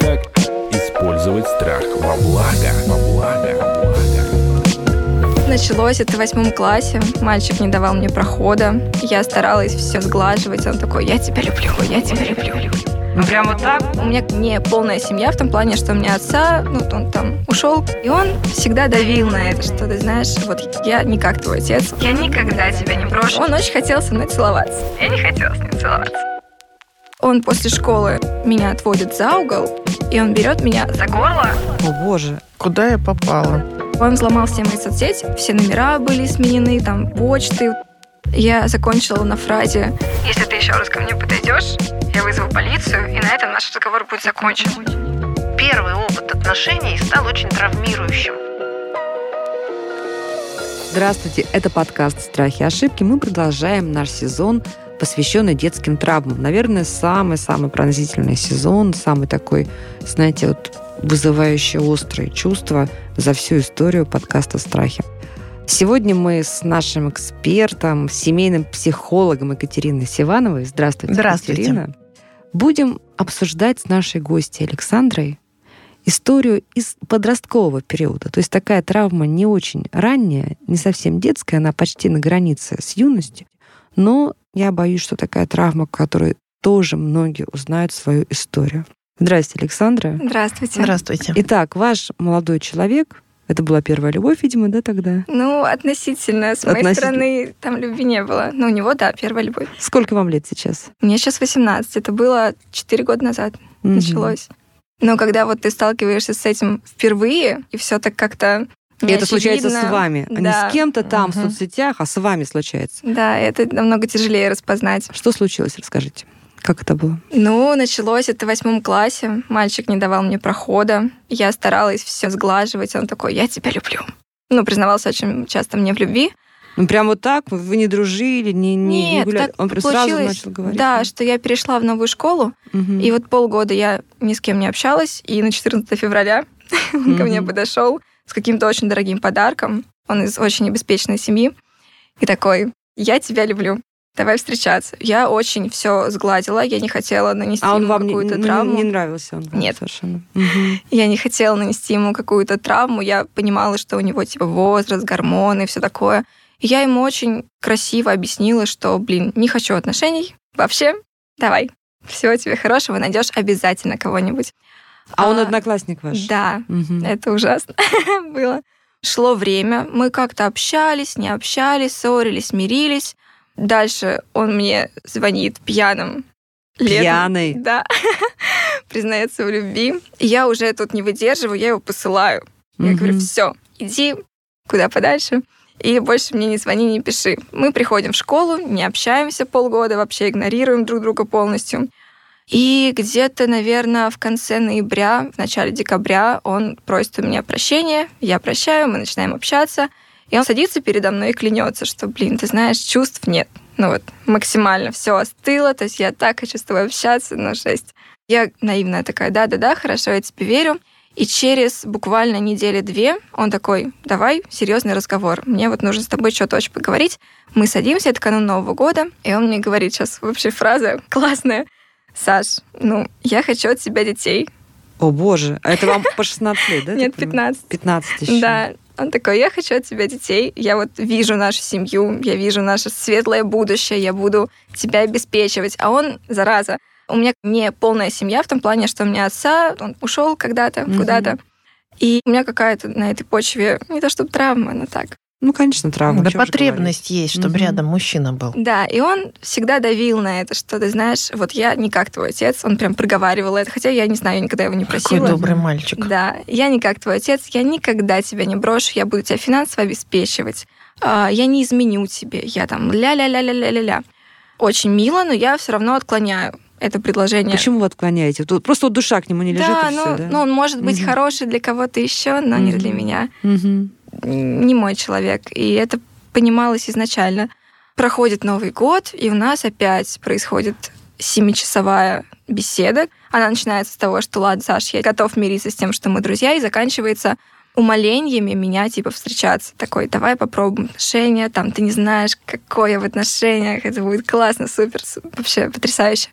Как использовать страх во благо? Во благо. Благо. Началось это в восьмом классе. Мальчик не давал мне прохода. Я старалась все сглаживать. Он такой, я тебя люблю, я тебя люблю. Ну, прям вот так? У меня не полная семья в том плане, что у меня отца, ну, он там ушел, и он всегда давил на это, что ты знаешь, вот я не как твой отец. Я никогда тебя не брошу. Он очень хотел со мной целоваться. Я не хотела с ним целоваться. Он после школы меня отводит за угол, и он берет меня За горло? О боже, куда я попала? Он взломал все мои соцсети, все номера были сменены, там почты. Я закончила на фразе Если ты еще раз ко мне подойдешь, я вызову полицию, и на этом наш разговор будет закончен. Первый опыт отношений стал очень травмирующим. Здравствуйте, это подкаст «Страхи и ошибки». Мы продолжаем наш сезон, посвященный детским травмам. Наверное, самый-самый пронзительный сезон, самый такой, знаете, вот вызывающий острые чувства за всю историю подкаста «Страхи». Сегодня мы с нашим экспертом, семейным психологом Екатериной Сивановой, здравствуйте, Здравствуйте. Екатерина, будем обсуждать с нашей гостьей Александрой историю из подросткового периода. То есть такая травма не очень ранняя, не совсем детская, она почти на границе с юностью. Но я боюсь, что такая травма, которой тоже многие узнают свою историю. Здравствуйте, Александра. «Здравствуйте». Здравствуйте. Итак, ваш молодой человек, это была первая любовь, видимо, да, тогда? Ну, относительно. С моей Относительно. стороны там любви не было. Но у него, да, первая любовь. Сколько вам лет сейчас? Мне сейчас 18. Это было 4 года назад Мгм. началось. Но когда вот ты сталкиваешься с этим впервые, и все так как-то И это случается с вами, а не да. с кем-то там в Мгм. соцсетях, а с вами случается. Да, это намного тяжелее распознать. Что случилось, расскажите. Как это было? Ну, началось это в восьмом классе. Мальчик не давал мне прохода. Я старалась все сглаживать. Он такой, я тебя люблю. Ну, признавался очень часто мне в любви. Ну, прям вот так? Вы не дружили, не, не, не Нет, гуляли? так Он прям сразу начал говорить? Да, что я перешла в новую школу, Мгм. и вот полгода я ни с кем не общалась, и на 14 февраля он ко мне подошел с каким-то очень дорогим подарком. Он из очень обеспеченной семьи. И такой, я тебя люблю. Давай встречаться. Я очень все сгладила, я не хотела нанести А он ему вам какую-то не- травму. не нравился? Он вам Нет. совершенно. Мгм. Я не хотела нанести ему какую-то травму. Я понимала, что у него типа возраст, гормоны все такое. И я ему очень красиво объяснила, что, блин, не хочу отношений вообще. Давай. Всего тебе хорошего, найдешь обязательно кого-нибудь. А он одноклассник ваш? Да, Мгм. это ужасно было. Шло время, мы как-то общались, не общались, ссорились, мирились. Дальше он мне звонит пьяным. летом. Пьяный? Да. Признается в любви. Я уже тут не выдерживаю, я его посылаю. Я говорю, все, иди куда подальше. И больше мне не звони, не пиши. Мы приходим в школу, не общаемся полгода, вообще игнорируем друг друга полностью. И где-то, наверное, в конце ноября, в начале декабря он просит у меня прощения, я прощаю, мы начинаем общаться. И он садится передо мной и клянется, что, блин, ты знаешь, чувств нет. Ну вот, максимально все остыло, то есть я так хочу с тобой общаться, ну жесть. Я наивная такая, да-да-да, хорошо, я тебе верю. И через буквально недели две он такой, давай, серьезный разговор. Мне вот нужно с тобой что-то очень поговорить. Мы садимся, это канун Нового года, и он мне говорит сейчас вообще фраза классная. Саш, ну, я хочу от тебя детей. О, боже. А это вам по 16 лет, да? Нет, так понимаю? 15. 15 еще. Да, он такой, я хочу от тебя детей, я вот вижу нашу семью, я вижу наше светлое будущее, я буду тебя обеспечивать. А он, зараза, у меня не полная семья в том плане, что у меня отца, он ушел когда-то Мгм. куда-то. И у меня какая-то на этой почве, не то чтобы травма, но так. Ну, конечно, травма. Да потребность есть, чтобы Мгм. рядом мужчина был. Да, и он всегда давил на это, что ты знаешь, вот я не как твой отец, он прям проговаривал это, хотя я не знаю, я никогда его не Какой просила. добрый мальчик. Да, я не как твой отец, я никогда тебя не брошу, я буду тебя финансово обеспечивать, А, я не изменю тебе, я там ля-ля-ля-ля-ля-ля-ля. Очень мило, но я все равно отклоняю это предложение. Почему вы отклоняете? Тут просто вот душа к нему не лежит, да, и ну, всё, да? ну, он может быть Мгм. хороший для кого-то еще, но не для меня. Мгм. Не мой человек. И это понималось изначально. Проходит Новый год, и у нас опять происходит семичасовая беседа. Она начинается с того, что ладно, Саш, я готов мириться с тем, что мы друзья, и заканчивается умолениями меня, типа, встречаться. Такой, давай попробуем отношения, там, ты не знаешь, какое в отношениях, это будет классно, супер, вообще потрясающе.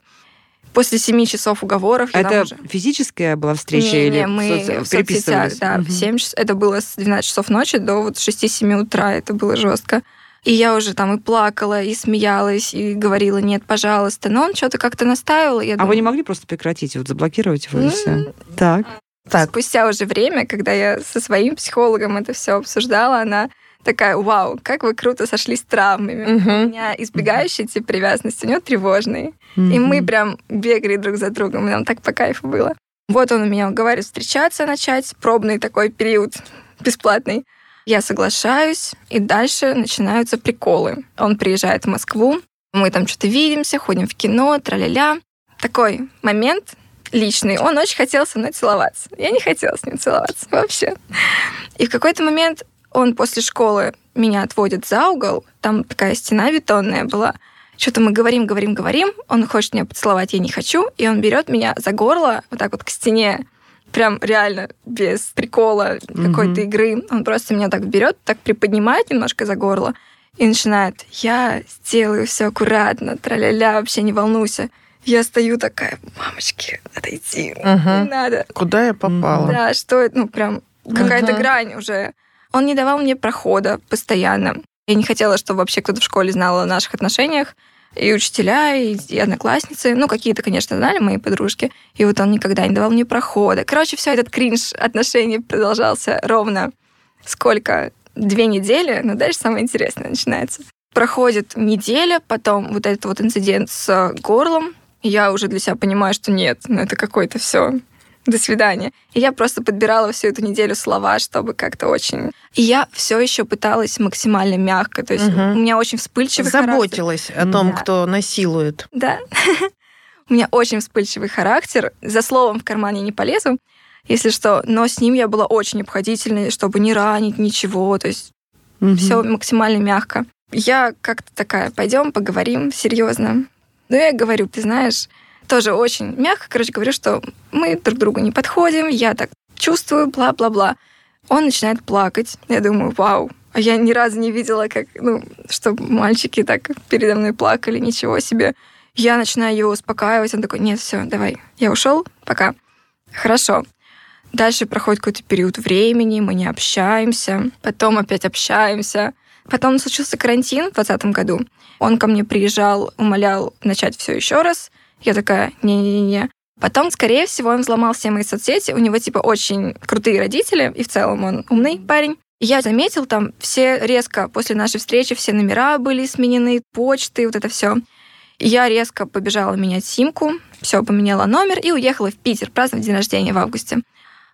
После семи часов уговоров я Это уже... физическая была встреча не, или не, мы соц- в соцсетях, да, в 7 часов. Это было с 12 часов ночи до вот 6-7 утра. Это было жестко. И я уже там и плакала, и смеялась, и говорила, нет, пожалуйста. Но он что-то как-то настаивал. Я А думаю, вы не могли просто прекратить, вот заблокировать его и все? Так. Так, Спустя уже время, когда я со своим психологом это все обсуждала, она такая, вау, как вы круто сошлись с травмами. Мгм. У меня избегающий тип привязанности, у него тревожный. И мы прям бегали друг за другом, и нам так по кайфу было. Вот он у меня говорит встречаться начать, пробный такой период бесплатный. Я соглашаюсь, и дальше начинаются приколы. Он приезжает в Москву, мы там что-то видимся, ходим в кино, тра-ля-ля. Такой момент личный. Он очень хотел со мной целоваться. Я не хотела с ним целоваться вообще. И в какой-то момент он после школы меня отводит за угол, там такая стена бетонная была, что-то мы говорим, говорим, говорим, он хочет меня поцеловать, я не хочу, и он берет меня за горло вот так вот к стене, прям реально без прикола какой-то игры. Он просто меня так берет, так приподнимает немножко за горло и начинает, я сделаю все аккуратно, тра-ля-ля, вообще не волнуйся. Я стою такая, мамочки, отойди, Мгм. не надо. куда я попала? Да, что это, ну, прям какая-то Мгм. грань уже. Он не давал мне прохода постоянно. Я не хотела, чтобы вообще кто-то в школе знал о наших отношениях. И учителя, и, и одноклассницы. Ну, какие-то, конечно, знали мои подружки. И вот он никогда не давал мне прохода. Короче, все этот кринж отношений продолжался ровно сколько? Две недели, но дальше самое интересное начинается. Проходит неделя, потом вот этот вот инцидент с горлом. Я уже для себя понимаю, что нет, ну это какой-то все до свидания. И я просто подбирала всю эту неделю слова, чтобы как-то очень... И я все еще пыталась максимально мягко. То есть Мгм. у меня очень вспыльчивый характер. Заботилась о том, Да. кто насилует. Да. У меня очень вспыльчивый характер. За словом в кармане не полезу, если что. Но с ним я была очень обходительной, чтобы не ранить ничего. То есть Мгм. все максимально мягко. Я как-то такая, пойдем поговорим серьезно. Ну, я говорю, ты знаешь, тоже очень мягко, короче, говорю, что мы друг другу не подходим, я так чувствую, бла-бла-бла. Он начинает плакать. Я думаю, вау, а я ни разу не видела, как, ну, чтобы мальчики так передо мной плакали, ничего себе. Я начинаю его успокаивать, он такой, нет, все, давай, я ушел, пока. Хорошо. Дальше проходит какой-то период времени, мы не общаемся, потом опять общаемся. Потом случился карантин в 2020 году. Он ко мне приезжал, умолял начать все еще раз. Я такая, не-не-не. Потом, скорее всего, он взломал все мои соцсети. У него, типа, очень крутые родители, и в целом он умный парень. И Я заметил, там все резко после нашей встречи, все номера были сменены, почты, вот это все. Я резко побежала менять симку, все, поменяла номер и уехала в Питер праздновать день рождения в августе.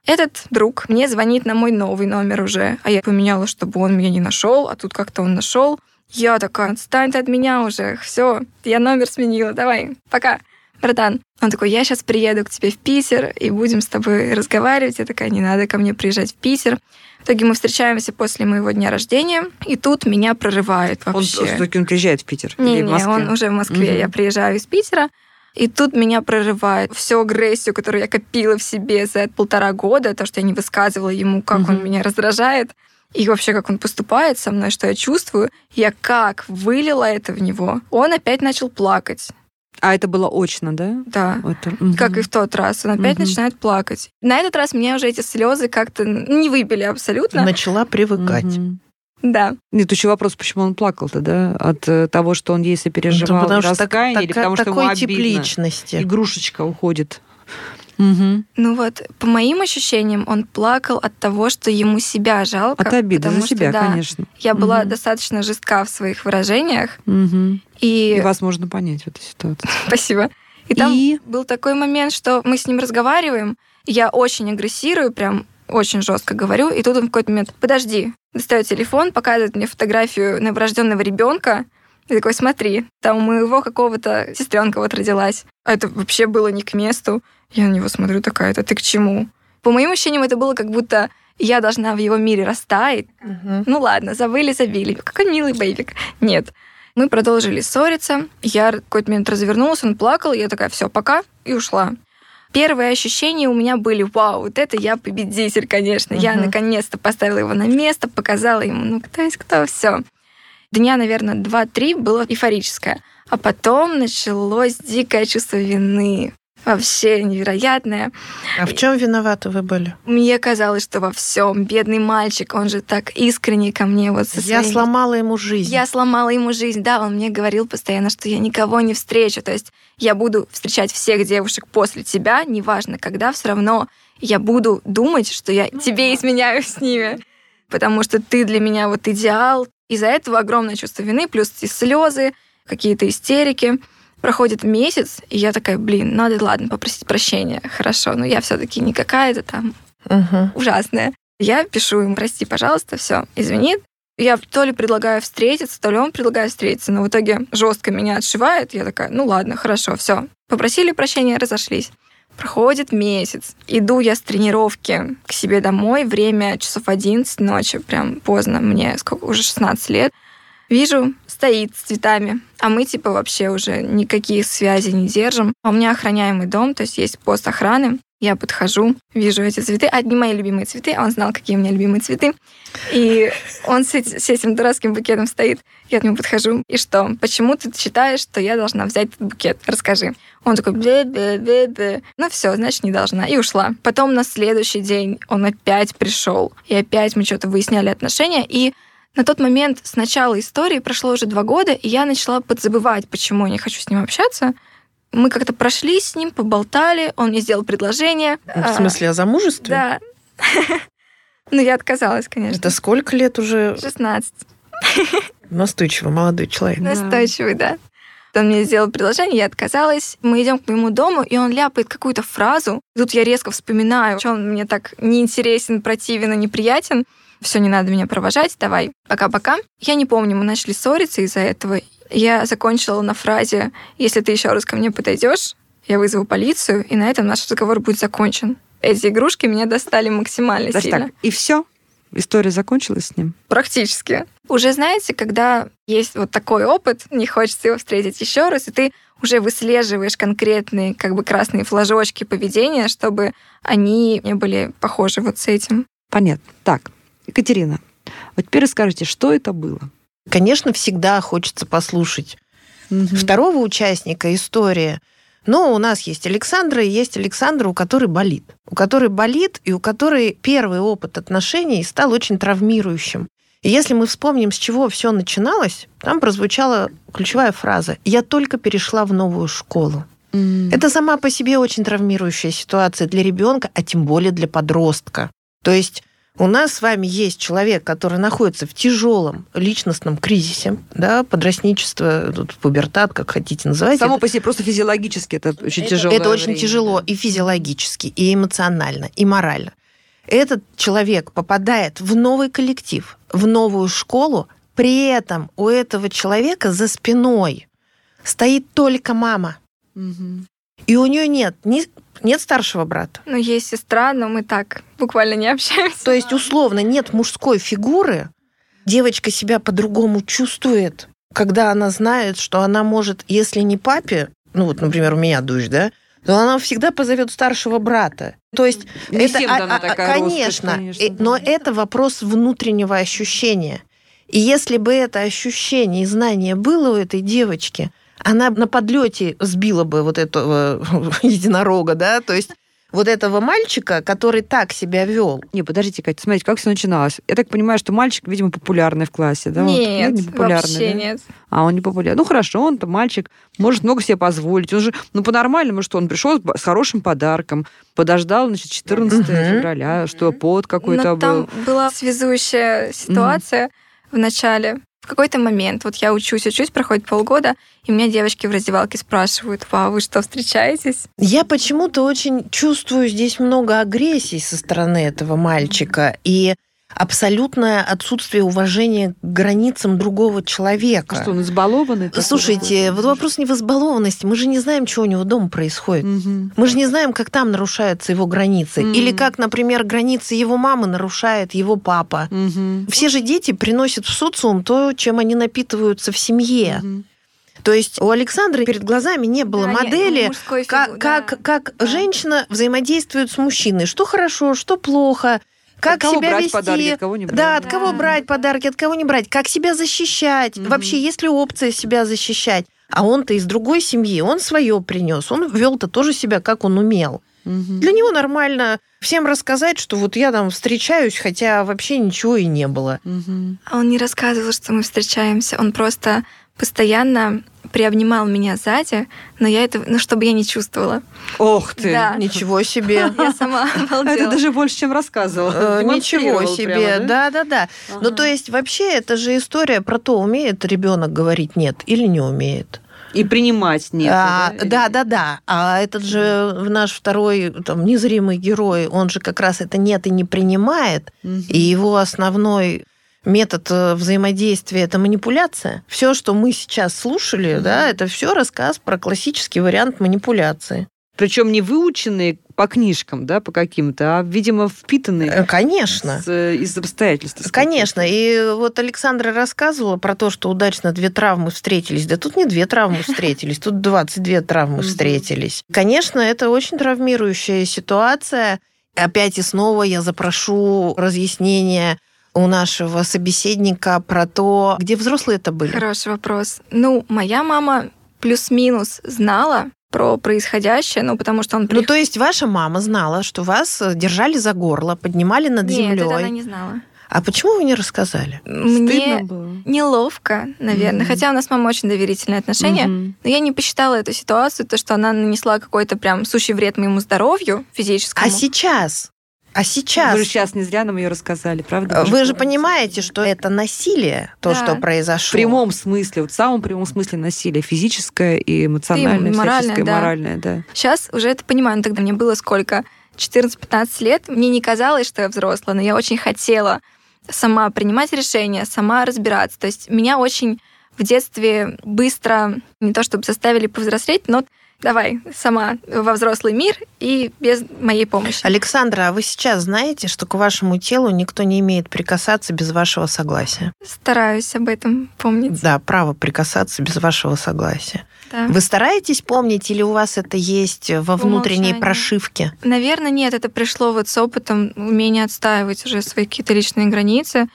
Этот друг мне звонит на мой новый номер уже, а я поменяла, чтобы он меня не нашел, а тут как-то он нашел. Я такая, отстань ты от меня уже, все, я номер сменила, давай, пока, братан. Он такой, я сейчас приеду к тебе в Питер и будем с тобой разговаривать. Я такая, не надо ко мне приезжать в Питер. В итоге мы встречаемся после моего дня рождения, и тут меня прорывает Он вообще. все-таки он приезжает в Питер? или в Не-не, Москве? он уже в Москве. Мгм. Я приезжаю из Питера, и тут меня прорывает всю агрессию, которую я копила в себе за полтора года, то, что я не высказывала ему, как он Мгм. меня раздражает, и вообще, как он поступает со мной, что я чувствую. Я как вылила это в него. Он опять начал плакать. А это было очно, да? Да. Это. Как и в тот раз. Он опять Мгм. начинает плакать. На этот раз меня уже эти слезы как-то не выбили абсолютно. Начала привыкать. Мгм. Да. Нет, еще вопрос, почему он плакал-то, да? От э, того, что он ей Ну, сопереживал потому что так- раскаяние, или потому что такой ему тип личности. Игрушечка уходит. Мгм. Ну вот, по моим ощущениям, он плакал от того, что ему себя жалко. От обиды потому за что, себя, да, конечно. Я была Мгм. достаточно жестка в своих выражениях, Мгм. и, И вас можно понять в этой ситуации. спасибо. И там И? был такой момент, что мы с ним разговариваем, я очень агрессирую, прям очень жестко говорю, и тут он в какой-то момент, подожди, достает телефон, показывает мне фотографию новорожденного ребенка, и такой, смотри, там у моего какого-то сестренка вот родилась. А это вообще было не к месту. Я на него смотрю такая, это ты к чему? По моим ощущениям, это было как будто я должна в его мире растаять. Мгм. Ну ладно, забыли, забили. Какой милый бейбик. Нет. Мы продолжили ссориться. Я какой-то момент развернулась, он плакал, я такая, все, пока, и ушла. Первые ощущения у меня были, вау, вот это я победитель, конечно. Я Мгм. наконец-то поставила его на место, показала ему, ну кто есть кто, все. Дня, наверное, два-три было эйфорическое. А потом началось дикое чувство вины. Вообще невероятное. А в чем виноваты вы были? Мне казалось, что во всем бедный мальчик, он же так искренне ко мне вот со Я своими- сломала ему жизнь. Я сломала ему жизнь, да, он мне говорил постоянно, что я никого не встречу, то есть я буду встречать всех девушек после тебя, неважно когда, все равно я буду думать, что я тебе изменяю с ними, потому что ты для меня вот идеал. Из-за этого огромное чувство вины, плюс и слезы, какие-то истерики. Проходит месяц, и я такая, блин, надо, ладно, попросить прощения. Хорошо, но я все-таки не какая-то там Мгм. ужасная. Я пишу им, прости, пожалуйста, все, извини. Я то ли предлагаю встретиться, то ли он предлагает встретиться, но в итоге жестко меня отшивает. Я такая, ну ладно, хорошо, все. Попросили прощения, разошлись. Проходит месяц. Иду я с тренировки к себе домой. Время часов 11 ночи, прям поздно. Мне сколько, уже 16 лет. Вижу, стоит с цветами, а мы типа вообще уже никаких связей не держим. А у меня охраняемый дом, то есть есть пост охраны. Я подхожу, вижу эти цветы, одни мои любимые цветы, а он знал, какие у меня любимые цветы. И он с, с этим дурацким букетом стоит. Я к нему подхожу. И что? Почему ты считаешь, что я должна взять этот букет? Расскажи. Он такой, бе бе бе бе Ну все, значит, не должна. И ушла. Потом на следующий день он опять пришел. И опять мы что-то выясняли отношения. И на тот момент с начала истории прошло уже два года, и я начала подзабывать, почему я не хочу с ним общаться. Мы как-то прошли с ним, поболтали, он мне сделал предложение. В смысле, о замужестве? А, Да. Ну, я отказалась, конечно. Это сколько лет уже 16. настойчивый молодой человек? Настойчивый, да. Он мне сделал предложение, я отказалась. Мы идем к моему дому, и он ляпает какую-то фразу. Тут я резко вспоминаю, что он мне так неинтересен, противен и неприятен. Все, не надо меня провожать, давай, пока-пока. Я не помню, мы начали ссориться из-за этого. Я закончила на фразе «Если ты еще раз ко мне подойдешь, я вызову полицию, и на этом наш разговор будет закончен». Эти игрушки меня достали максимально Даже сильно. так, и все? История закончилась с ним? Практически. Уже знаете, когда есть вот такой опыт, не хочется его встретить еще раз, и ты уже выслеживаешь конкретные как бы красные флажочки поведения, чтобы они не были похожи вот с этим. Понятно. Так, Екатерина, вот теперь расскажите, что это было? Конечно, всегда хочется послушать Мгм. второго участника истории. Но у нас есть Александра, и есть Александра, у которой болит. У которой болит, и у которой первый опыт отношений стал очень травмирующим. И если мы вспомним, с чего все начиналось, там прозвучала ключевая фраза «Я только перешла в новую школу». М. Это сама по себе очень травмирующая ситуация для ребенка, а тем более для подростка. То есть у нас с вами есть человек, который находится в тяжелом личностном кризисе, да, подростничество, тут пубертат, как хотите называть. Само это, по себе просто физиологически это очень тяжело. это очень тяжело и физиологически, и эмоционально, и морально. Этот человек попадает в новый коллектив, в новую школу, при этом у этого человека за спиной стоит только мама. И у нее нет ни, нет старшего брата. Ну, есть сестра, но мы так буквально не общаемся. То есть, условно, нет мужской фигуры. Девочка себя по-другому чувствует, когда она знает, что она может, если не папе, ну вот, например, у меня дочь, да, то она всегда позовет старшего брата. То есть Не это, всем а- дана а- такая роскошь, конечно, конечно, э, но да. это вопрос внутреннего ощущения. И если бы это ощущение и знание было у этой девочки, она на подлете сбила бы вот этого единорога, да, то есть вот этого мальчика, который так себя вел. Не, подождите, Катя, смотрите, как все начиналось. Я так понимаю, что мальчик, видимо, популярный в классе, да? Вот. Нет, не популярный, вообще да? нет. А он не популярный. Ну хорошо, он-то мальчик, может много себе позволить. Он же, ну по-нормальному, что он пришел с хорошим подарком, подождал, значит, 14 Мгм. февраля, что под какой-то Но там был. была связующая ситуация в начале. В какой-то момент, вот я учусь, учусь, проходит полгода, и меня девочки в раздевалке спрашивают, вау, вы что, встречаетесь? Я почему-то очень чувствую здесь много агрессии со стороны этого мальчика и абсолютное отсутствие уважения к границам другого человека. Что, он избалованный? Слушайте, вот вопрос не в избалованности. Мы же не знаем, что у него дома происходит. Мгм. Мы же не знаем, как там нарушаются его границы. Мгм. Или как, например, границы его мамы нарушает его папа. Мгм. Все же дети приносят в социум то, чем они напитываются в семье. Мгм. То есть у Александры перед глазами не было Да, нет, модели, как, фигу- как, да. как Да. женщина взаимодействует с мужчиной. Что хорошо, что плохо, как От кого себя брать вести. подарки, от кого не брать. Да, от Да. кого брать подарки, от кого не брать, как себя защищать. Мгм. Вообще, есть ли опция себя защищать? А он-то из другой семьи, он свое принес, он вел-то тоже себя, как он умел. Мгм. Для него нормально всем рассказать, что вот я там встречаюсь, хотя вообще ничего и не было. Мгм. А Он не рассказывал, что мы встречаемся. Он просто постоянно приобнимал меня сзади, но я это, ну, чтобы я не чувствовала. Ох ты! Да. Ничего себе. Я сама Это обалдела. даже больше, чем рассказывал. Э, Ничего себе, прямо, да? да, да, да. Ну, то есть, вообще, это же история про то, умеет ребенок говорить нет или не умеет. И принимать нет. А, да, да, да. А этот же наш второй там, незримый герой, он же как раз это нет и не принимает. И его основной метод э, взаимодействия это манипуляция. Все, что мы сейчас слушали, да, это все рассказ про классический вариант манипуляции. Причем не выученные по книжкам, да, по каким-то, а, видимо, впитанные Э, Конечно. с, э, из обстоятельств. Конечно. И вот Александра рассказывала про то, что удачно две травмы встретились. Да тут не две травмы встретились, тут 22 травмы встретились. Конечно, это очень травмирующая ситуация. Опять и снова я запрошу разъяснения у нашего собеседника про то, где взрослые это были. Хороший вопрос. Ну, моя мама плюс-минус знала про происходящее, ну, потому что он... Ну, прих- то есть ваша мама знала, что вас э, держали за горло, поднимали над Нет, это она землей. не знала. А почему вы не рассказали? Стыдно Мне было. неловко, наверное. Мгм. Хотя у нас с мамой очень доверительные отношения. Мгм. Но я не посчитала эту ситуацию, то, что она нанесла какой-то прям сущий вред моему здоровью физическому. А сейчас? А сейчас? Вы же сейчас не зря нам ее рассказали, правда? Вы же понимаете, что это насилие, то, Да. что В произошло. прямом смысле, вот в самом прямом смысле насилие, физическое и эмоциональное, И моральное, всяческое, да. моральное, да. Сейчас уже это понимаю, но тогда мне было сколько? 14-15 лет. Мне не казалось, что я взрослая, но я очень хотела сама принимать решения, сама разбираться. То есть меня очень в детстве быстро, не то чтобы заставили повзрослеть, но давай сама во взрослый мир и без моей помощи. Александра, а вы сейчас знаете, что к вашему телу никто не имеет прикасаться без вашего согласия? Стараюсь об этом помнить. Да, право прикасаться без вашего согласия. Да. Вы стараетесь помнить или у вас это есть во внутренней умолчанию. прошивке? Наверное, нет, это пришло вот с опытом умения отстаивать уже свои какие-то личные границы.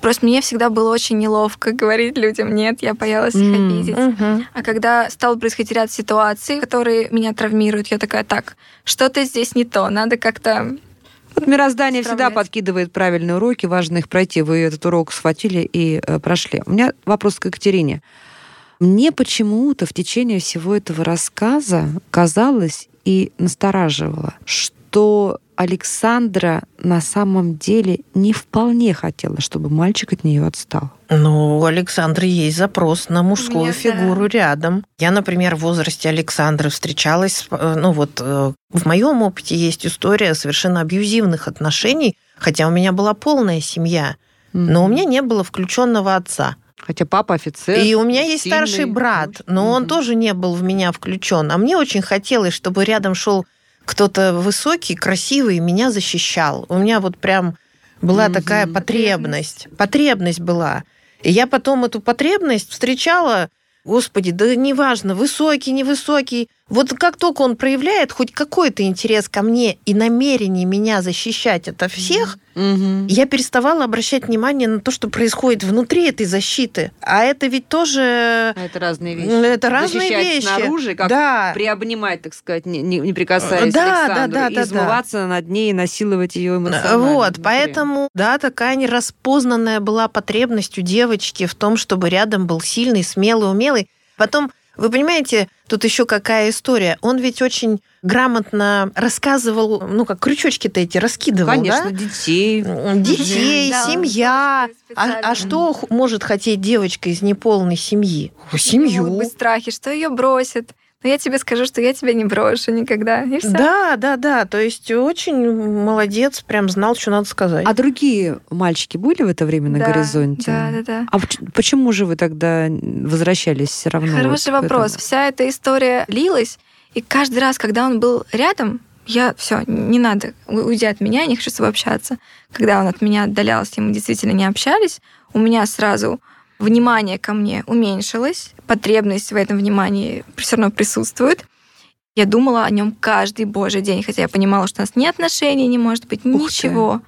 Просто мне всегда было очень неловко говорить людям нет, я боялась их М. обидеть. Мгм. А когда стал происходить ряд ситуаций, которые меня травмируют, я такая, так, что-то здесь не то, надо как-то... Вот мироздание всегда подкидывает правильные уроки, важно их пройти. Вы этот урок схватили и э, прошли. У меня вопрос к Екатерине. Мне почему-то в течение всего этого рассказа казалось и настораживало, что Александра на самом деле не вполне хотела, чтобы мальчик от нее отстал. Ну, у Александры есть запрос на мужскую меня, фигуру рядом. Я, например, в возрасте Александры встречалась, э, ну вот э, в моем опыте есть история совершенно абьюзивных отношений, хотя у меня была полная семья, но у меня не было включенного отца. Хотя папа офицер. И у меня есть сильный, старший брат, но он Мгм. тоже не был в меня включен. А мне очень хотелось, чтобы рядом шел кто-то высокий, красивый, меня защищал. У меня вот прям была Мгм. такая потребность. Потребность была. И я потом эту потребность встречала, господи, да неважно, высокий, невысокий. Вот как только он проявляет хоть какой-то интерес ко мне и намерение меня защищать ото всех, Мгм. я переставала обращать внимание на то, что происходит внутри этой защиты. А это ведь тоже... А Это разные вещи. Это разные Защищать вещи. снаружи, как да. приобнимать, так сказать, не, не- прикасаясь Да, к да, Александру, да, и да, измываться над ней и насиловать ее эмоционально. Вот, внутри. поэтому, да, такая нераспознанная была потребность у девочки в том, чтобы рядом был сильный, смелый, умелый. Потом, вы понимаете, тут еще какая история. Он ведь очень грамотно рассказывал, ну, как крючочки-то эти раскидывал, Конечно, да? детей. Детей, Да, семья. А, а что может хотеть девочка из неполной семьи? Семью. Могут быть страхи, что ее бросят. Но я тебе скажу, что я тебя не брошу никогда. И все. Да, да, да. То есть очень молодец, прям знал, что надо сказать. А другие мальчики были в это время на горизонте? Да, да, да. А поч- почему же вы тогда возвращались все равно? Хороший вот этому? вопрос. Вся эта история лилась, и каждый раз, когда он был рядом, я все, не надо, уйди от меня, я не хочу с тобой общаться. Когда он от меня отдалялся, и мы действительно не общались, у меня сразу внимание ко мне уменьшилось, потребность в этом внимании все равно присутствует. Я думала о нем каждый божий день, хотя я понимала, что у нас ни отношений не может быть, Ух ничего.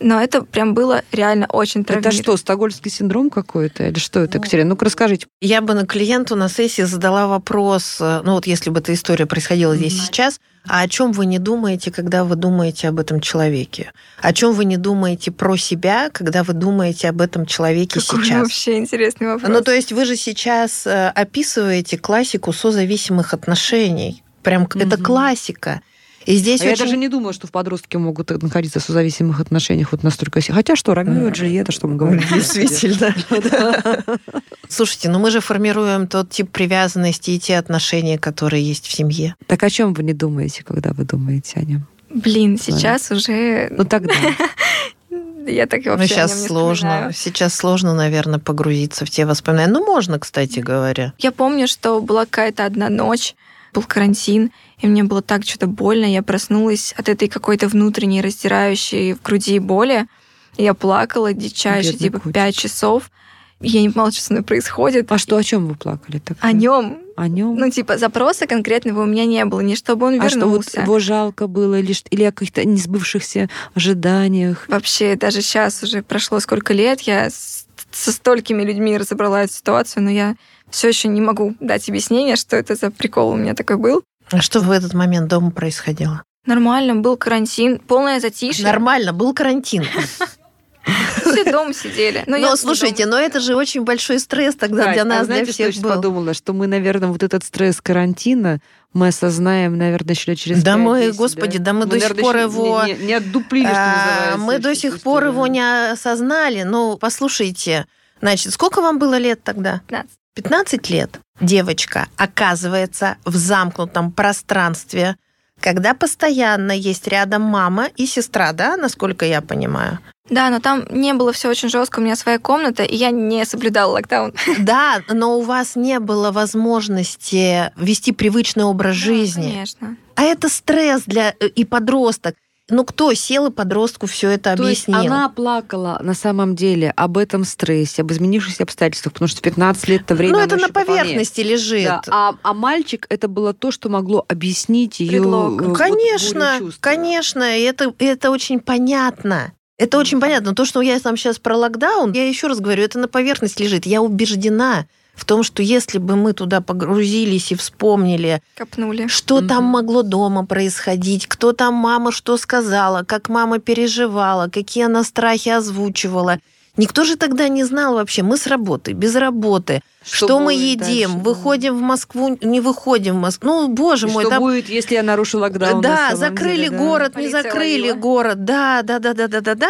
Но это прям было реально очень Это травмирующе. что, стокгольмский синдром какой-то? Или что это, Екатерина? Ну-ка расскажите. Я бы на клиенту на сессии задала вопрос, э, ну вот если бы эта история происходила здесь Мгм. сейчас, а о чем вы не думаете, когда вы думаете об этом человеке? О чем вы не думаете про себя, когда вы думаете об этом человеке Какой сейчас? вообще интересный вопрос. Ну, то есть вы же сейчас э, описываете классику созависимых отношений. Прям к- это классика. И здесь А я очень... даже не думала, что в подростке могут находиться в созависимых отношениях вот настолько сильно. Хотя что, Ромео и Джульетта, что мы говорим? Действительно. Слушайте, ну мы же формируем тот тип привязанности и те отношения, которые есть в семье. Так о чем вы не думаете, когда вы думаете о нем? Блин, сейчас уже... Ну тогда. Я так Ну, вообще о сейчас сложно. вспоминаю. Сейчас сложно, наверное, погрузиться в те воспоминания. Ну, можно, кстати говоря. Я помню, что была какая-то одна ночь, был карантин, и мне было так что-то больно. Я проснулась от этой какой-то внутренней раздирающей в груди боли. Я плакала дичайше, Бедный типа котик. пять часов. Я не понимала, что со мной происходит. А что, о чем вы плакали? тогда? О нем. О нем? Ну, типа, запроса конкретного у меня не было, не чтобы он а что, вот вернулся. его жалко было, или, или о каких-то несбывшихся ожиданиях? Вообще, даже сейчас уже прошло сколько лет, я со столькими людьми разобрала эту ситуацию, но я все еще не могу дать объяснение, что это за прикол у меня такой был. А что в этот момент дома происходило? Нормально, был карантин, полное затишье. Нормально, был карантин. Все дома сидели. Но я слушайте, дома. но это же очень большой стресс тогда Кать, для а нас, знаете, для что я всех был. подумала? Что мы, наверное, вот этот стресс карантина мы осознаем, наверное, еще через Да мы, 5-10, господи, да мы до сих пор его- Не, не- не отдуплили, что А, называется. Мы до сих пор его не осознали. Ну, послушайте, значит, сколько вам было лет тогда? 15. 15 лет. Девочка оказывается в замкнутом пространстве, когда постоянно есть рядом мама и сестра, да, насколько я понимаю? Да, но там не было все очень жестко, у меня своя комната, и я не соблюдала локдаун. Да, но у вас не было возможности вести привычный образ Да, жизни. Конечно. А это стресс для э, и подросток. Ну кто сел и подростку все это То есть объяснил? она плакала на самом деле об этом стрессе, об изменившихся обстоятельствах, потому что 15 лет это время. ну это на поверхности лежит. Да, а, а мальчик это было то, что могло объяснить ее. Предлог. Конечно, конечно, и это, и это очень понятно. Это очень понятно. То, что я там сейчас про локдаун, я еще раз говорю, это на поверхности лежит. Я убеждена в том, что если бы мы туда погрузились и вспомнили, Копнули. что там Мгм. могло дома происходить, кто там мама что сказала, как мама переживала, какие она страхи озвучивала. Никто же тогда не знал вообще. Мы с работы, без работы. Что, мы будет едим? дальше? Выходим в Москву, не выходим в Москву. Ну, боже И мой, что там будет, если я нарушу локдаун? на да, самом закрыли деле, да? город, не Полиция закрыли ловила. город. Да, да, да, да, да, да, да.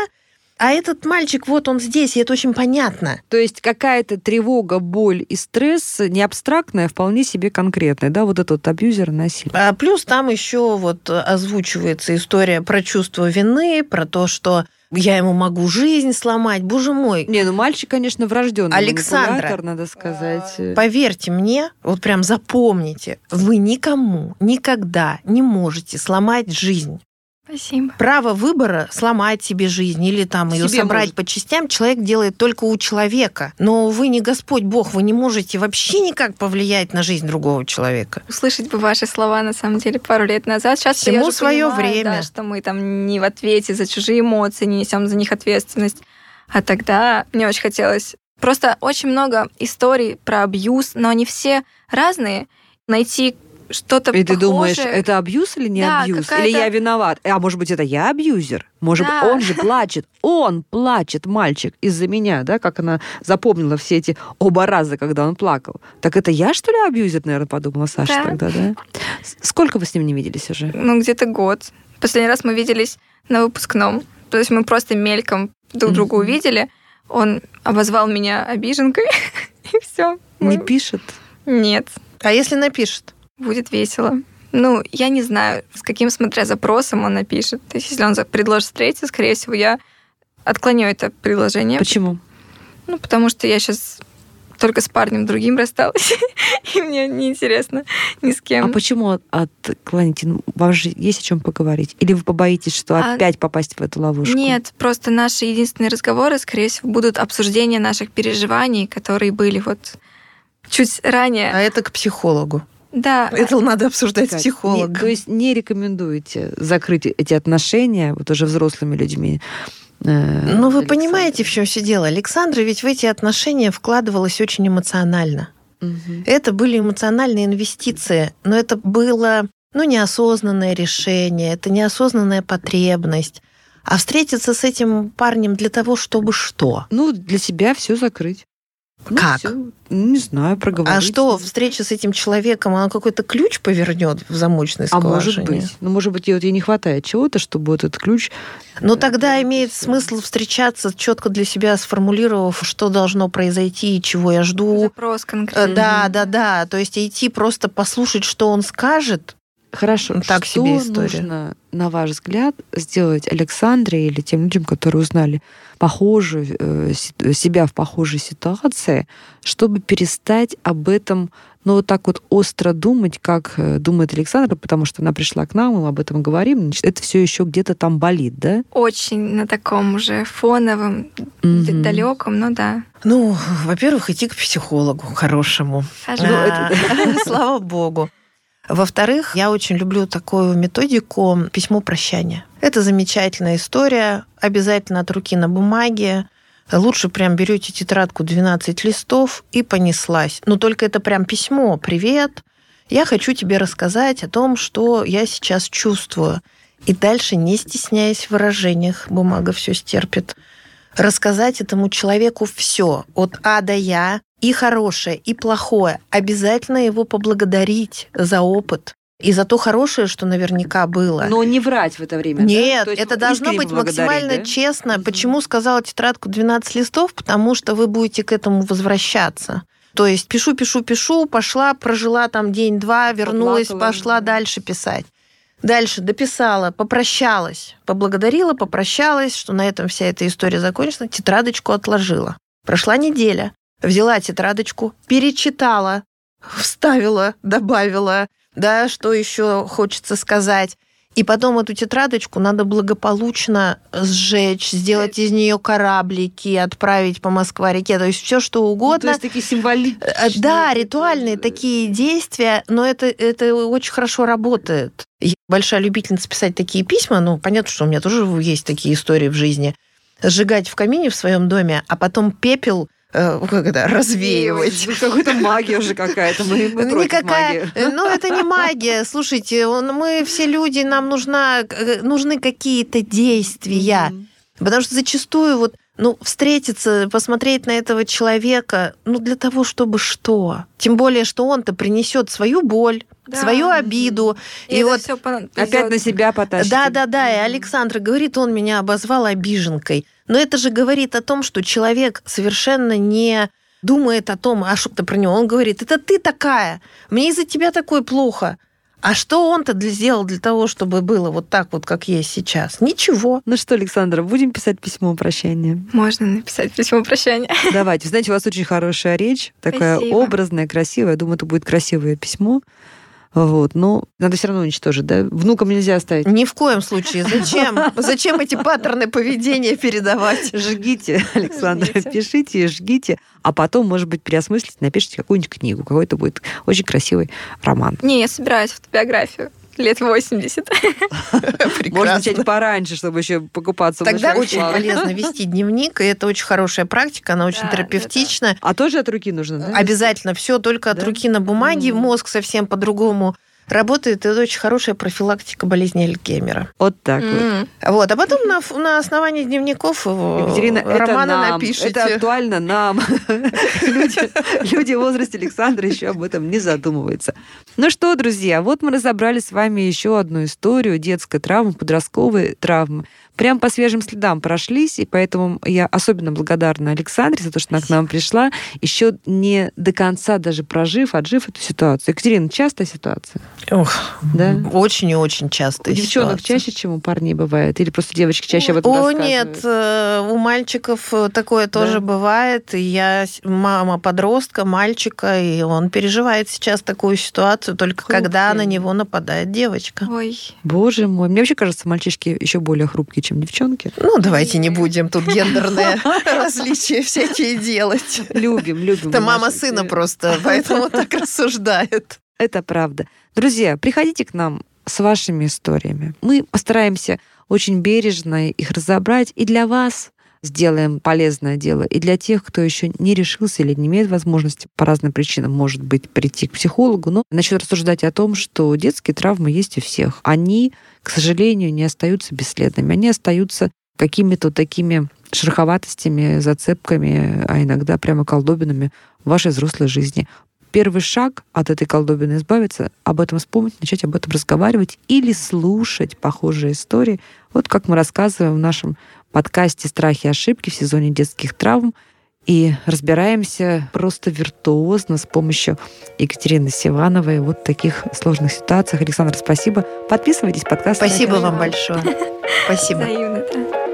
А этот мальчик, вот он здесь, и это очень понятно. То есть какая-то тревога, боль и стресс не абстрактная, а вполне себе конкретная, да, вот этот абьюзер, насилие. А плюс там еще вот озвучивается история про чувство вины, про то, что я ему могу жизнь сломать. Боже мой, Не, ну мальчик, конечно, врожденный Александра. надо сказать. поверьте мне, вот прям запомните, вы никому никогда не можете сломать жизнь. Спасибо. Право выбора сломать себе жизнь или там ее Себе собрать может. по частям человек делает только у человека. Но вы не Господь Бог, вы не можете вообще никак повлиять на жизнь другого человека. Услышать бы ваши слова, на самом деле, пару лет назад. Сейчас я Всему уже своё понимаю, время. да, что мы там не в ответе за чужие эмоции, не несем за них ответственность. А тогда мне очень хотелось... Просто очень много историй про абьюз, но они все разные. Найти что-то И ты похожее. думаешь, это абьюз или не Да, абьюз? Или я виноват? А может быть, это я абьюзер? Может быть, Да. он же плачет. Он плачет, мальчик, из-за меня, да, как она запомнила все эти оба раза, когда он плакал. Так это я, что ли, абьюзер, наверное, подумала Саша Да. тогда, да? Сколько вы с ним не виделись уже? Ну, где-то год. Последний раз мы виделись на выпускном. То есть мы просто мельком друг друга увидели. Он обозвал меня обиженкой, и все. Не пишет? Нет, А если напишет? Будет весело. Ну, я не знаю, с каким, смотря запросом, он напишет. То есть, если он предложит встретиться, скорее всего, я отклоню это предложение. Почему? Ну, потому что я сейчас только с парнем другим рассталась, и мне неинтересно ни с кем. А почему отклоните? Ну, у вас же есть о чем поговорить? Или вы побоитесь, что А- опять попасть в эту ловушку? Нет, просто наши единственные разговоры, скорее всего, будут обсуждения наших переживаний, которые были вот чуть ранее. А это к психологу. Да, Это надо обсуждать с психологом. не- то есть не рекомендуете закрыть эти отношения вот уже взрослыми людьми? э, Ну, вы Александра? понимаете, в чем все дело. Александра ведь в эти отношения вкладывалась очень эмоционально. Мгм. Это были эмоциональные инвестиции, но это было ну, неосознанное решение, это неосознанная потребность. А встретиться с этим парнем для того, чтобы что? Ну, для себя все закрыть. Ну, Как? Ну, не знаю, проговорить. А что, встреча с этим человеком, она какой-то ключ повернет в замочной А скважине? может быть. Ну, может быть, ей, вот ей не хватает чего-то, чтобы вот этот ключ... Но тогда Да, имеет всё. смысл встречаться, четко для себя сформулировав, что должно произойти и чего я жду. запрос Э, конкретный. Да, да, да. То есть идти просто послушать, что он скажет. Хорошо. Ну, так что себе история. нужно, на ваш взгляд, сделать Александре или тем людям, которые узнали похожую, э, себя в похожей ситуации, чтобы перестать об этом ну, вот так вот остро думать, как э, думает Александра, потому что она пришла к нам, мы об этом говорим, значит, это все еще где-то там болит, да? Очень на таком уже фоновом, Мгм. далеком, ну да. Ну, во-первых, идти к психологу хорошему. Хорошо. Ну, А, Слава богу. Во-вторых, я очень люблю такую методику письмо прощания. Это замечательная история, обязательно от руки на бумаге. Лучше прям берете тетрадку 12 листов и понеслась. Но только это прям письмо. Привет, я хочу тебе рассказать о том, что я сейчас чувствую. И дальше, не стесняясь в выражениях, бумага все стерпит, рассказать этому человеку все от А до Я, и хорошее, и плохое. Обязательно его поблагодарить за опыт и за то хорошее, что наверняка было. Но не врать в это время, да? Нет, То есть это должно быть максимально да? честно. Почему сказала тетрадку 12 листов? Потому что вы будете к этому возвращаться. То есть пишу, пишу, пишу, пошла, прожила там день-два, вернулась, Поплакала, пошла да. дальше писать. Дальше дописала, попрощалась, поблагодарила, попрощалась, что на этом вся эта история закончена, тетрадочку отложила. Прошла неделя, взяла тетрадочку, перечитала, вставила, добавила, да, что еще хочется сказать. И потом эту тетрадочку надо благополучно сжечь, сделать из нее кораблики, отправить по Москва-реке, то есть все что Ну, то угодно. есть такие символичные. Э, Да, ритуальные э, такие действия, но это, это очень хорошо работает. Я большая любительница писать такие письма, ну, понятно, что у меня тоже есть такие истории в жизни. Сжигать в камине в своем доме, а потом пепел как это, развеивать. Ну, Какая-то магия уже какая-то. Мы, мы Ну, Никакая, магии. э, ну это не магия. Слушайте, он- мы все люди, нам нужна, э, нужны какие-то действия. Мгм. Потому что зачастую вот, ну, встретиться, посмотреть на этого человека, ну, для того, чтобы что? Тем более, что он-то принесет свою боль, Да. свою обиду. И, И, вот, по- Опять на себя потащить. да, да, да, и Александра говорит, он меня обозвал обиженкой. Но это же говорит о том, что человек совершенно не думает о том, а что-то про него. Он говорит, это ты такая, мне из-за тебя такой плохо. А что он-то для- сделал для того, чтобы было вот так вот, как есть сейчас? Ничего. Ну что, Александра, будем писать письмо прощания? Можно написать письмо прощания. Давайте. Знаете, у вас очень хорошая речь, такая Спасибо. образная, красивая. Я думаю, это будет красивое письмо. Вот. Но надо все равно уничтожить, да? Внукам нельзя оставить. Ни в коем случае. Зачем? Зачем эти паттерны поведения передавать? Жгите, Александра, Жгите. пишите и жгите, а потом, может быть, переосмыслите, напишите какую-нибудь книгу, какой-то будет очень красивый роман. Не, я собираюсь автобиографию лет 80. Можно начать пораньше, чтобы еще покупаться в Тогда очень полезно вести дневник, и это очень хорошая практика, она очень терапевтична. А тоже от руки нужно, да? Обязательно. Все только от руки на бумаге, мозг совсем по-другому работает. Это очень хорошая профилактика болезни Альцгеймера. Вот так вот. М. Вот, а потом на, на основании дневников э, Екатерина, это романы нам, напишите. это актуально нам. Люди, люди в возрасте Александра еще об этом не задумываются. Ну что, друзья, вот мы разобрали с вами еще одну историю детской травмы, подростковой травмы. прям по свежим следам прошлись, и поэтому я особенно благодарна Александре за то, что она к нам пришла, еще не до конца даже прожив, отжив эту ситуацию. Екатерина, частая ситуация? Ох, Да? очень и очень часто. У девчонок чаще, чем у парней бывает? Или просто девочки чаще об этом О, нет, э, у мальчиков э, такое тоже бывает. Я мама подростка, мальчика, и он переживает сейчас такую ситуацию, только Хрупкий. когда на него нападает девочка. Ой, Боже мой, мне вообще кажется, мальчишки еще более хрупкие, чем девчонки. Ну, давайте не будем тут гендерные различия всякие делать. Любим, любим. Это мама сына просто, поэтому так рассуждает. Это правда. Друзья, приходите к нам с вашими историями. Мы постараемся очень бережно их разобрать и для вас сделаем полезное дело, и для тех, кто еще не решился или не имеет возможности по разным причинам, может быть, прийти к психологу, но начнет рассуждать о том, что детские травмы есть у всех. Они, к сожалению, не остаются бесследными. Они остаются какими-то такими шероховатостями, зацепками, а иногда прямо колдобинами в вашей взрослой жизни первый шаг от этой колдобины избавиться, об этом вспомнить, начать об этом разговаривать или слушать похожие истории. Вот как мы рассказываем в нашем подкасте «Страхи и ошибки» в сезоне детских травм и разбираемся просто виртуозно с помощью Екатерины Сивановой вот в таких сложных ситуациях. Александр, спасибо. Подписывайтесь, подкаст. Спасибо вам большое. Спасибо. взаимно, да.